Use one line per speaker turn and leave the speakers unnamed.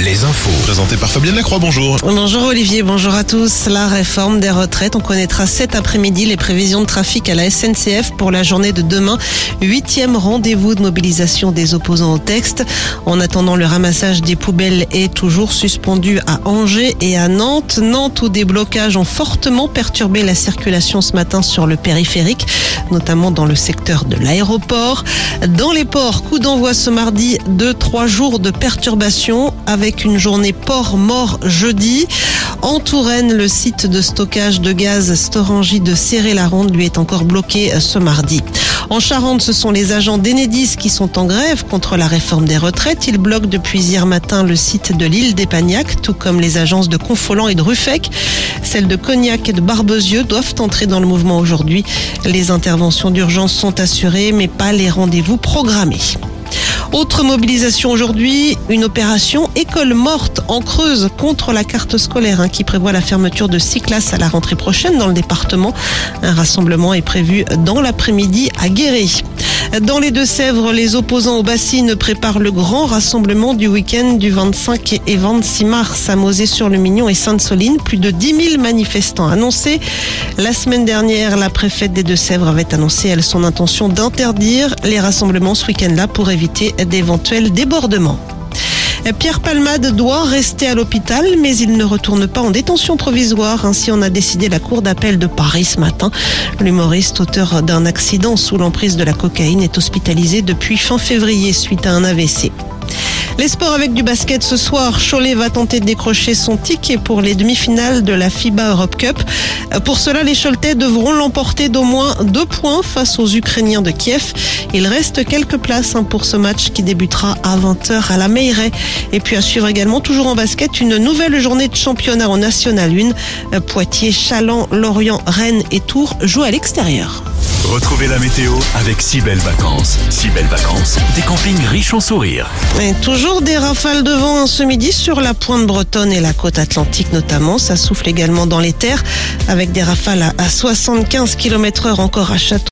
les infos. Présenté par Fabienne Lacroix, bonjour.
Bonjour Olivier, bonjour à tous. La réforme des retraites, on connaîtra cet après-midi les prévisions de trafic à la SNCF pour la journée de demain. Huitième rendez-vous de mobilisation des opposants au texte. En attendant, le ramassage des poubelles est toujours suspendu à Angers et à Nantes. Nantes où des blocages ont fortement perturbé la circulation ce matin sur le périphérique, notamment dans le secteur de l'aéroport. Dans les ports, coup d'envoi ce mardi de trois jours de perturbation avec une journée port mort jeudi. En Touraine, le site de stockage de gaz Storangy de Serré-la-Ronde lui est encore bloqué ce mardi. En Charente, ce sont les agents d'Enedis qui sont en grève contre la réforme des retraites. Ils bloquent depuis hier matin le site de l'île d'Épagnac, tout comme les agences de Confolant et de Ruffec. Celles de Cognac et de Barbezieux doivent entrer dans le mouvement aujourd'hui. Les interventions d'urgence sont assurées, mais pas les rendez-vous programmés. Autre mobilisation aujourd'hui, une opération école morte en Creuse contre la carte scolaire hein, qui prévoit la fermeture de six classes à la rentrée prochaine dans le département. Un rassemblement est prévu dans l'après-midi à Guéret. Dans les Deux-Sèvres, les opposants aux bassines préparent le grand rassemblement du week-end du 25 et 26 mars à Mosée-sur-le-Mignon et Sainte-Soline. Plus de 10 000 manifestants annoncés. La semaine dernière, la préfète des Deux-Sèvres avait annoncé elle son intention d'interdire les rassemblements ce week-end-là pour éviter d'éventuels débordements. Pierre Palmade doit rester à l'hôpital, mais il ne retourne pas en détention provisoire. Ainsi en a décidé la Cour d'appel de Paris ce matin. L'humoriste, auteur d'un accident sous l'emprise de la cocaïne, est hospitalisé depuis fin février suite à un AVC. Les sports avec du basket ce soir. Cholet va tenter de décrocher son ticket pour les demi-finales de la FIBA Europe Cup. Pour cela, les Choletais devront l'emporter d'au moins deux points face aux Ukrainiens de Kiev. Il reste quelques places hein, pour ce match qui débutera à 20h à la Meilleray. Et puis à suivre également, toujours en basket, une nouvelle journée de championnat en National 1. Poitiers, Chaland, Lorient, Rennes et Tours jouent à l'extérieur.
Retrouvez la météo avec si belles vacances. Si belles vacances, des campings riches en sourires.
Et toujours des rafales de vent hein, ce midi sur la pointe bretonne et la côte atlantique notamment. Ça souffle également dans les terres avec des rafales à 75 km heure encore à Château.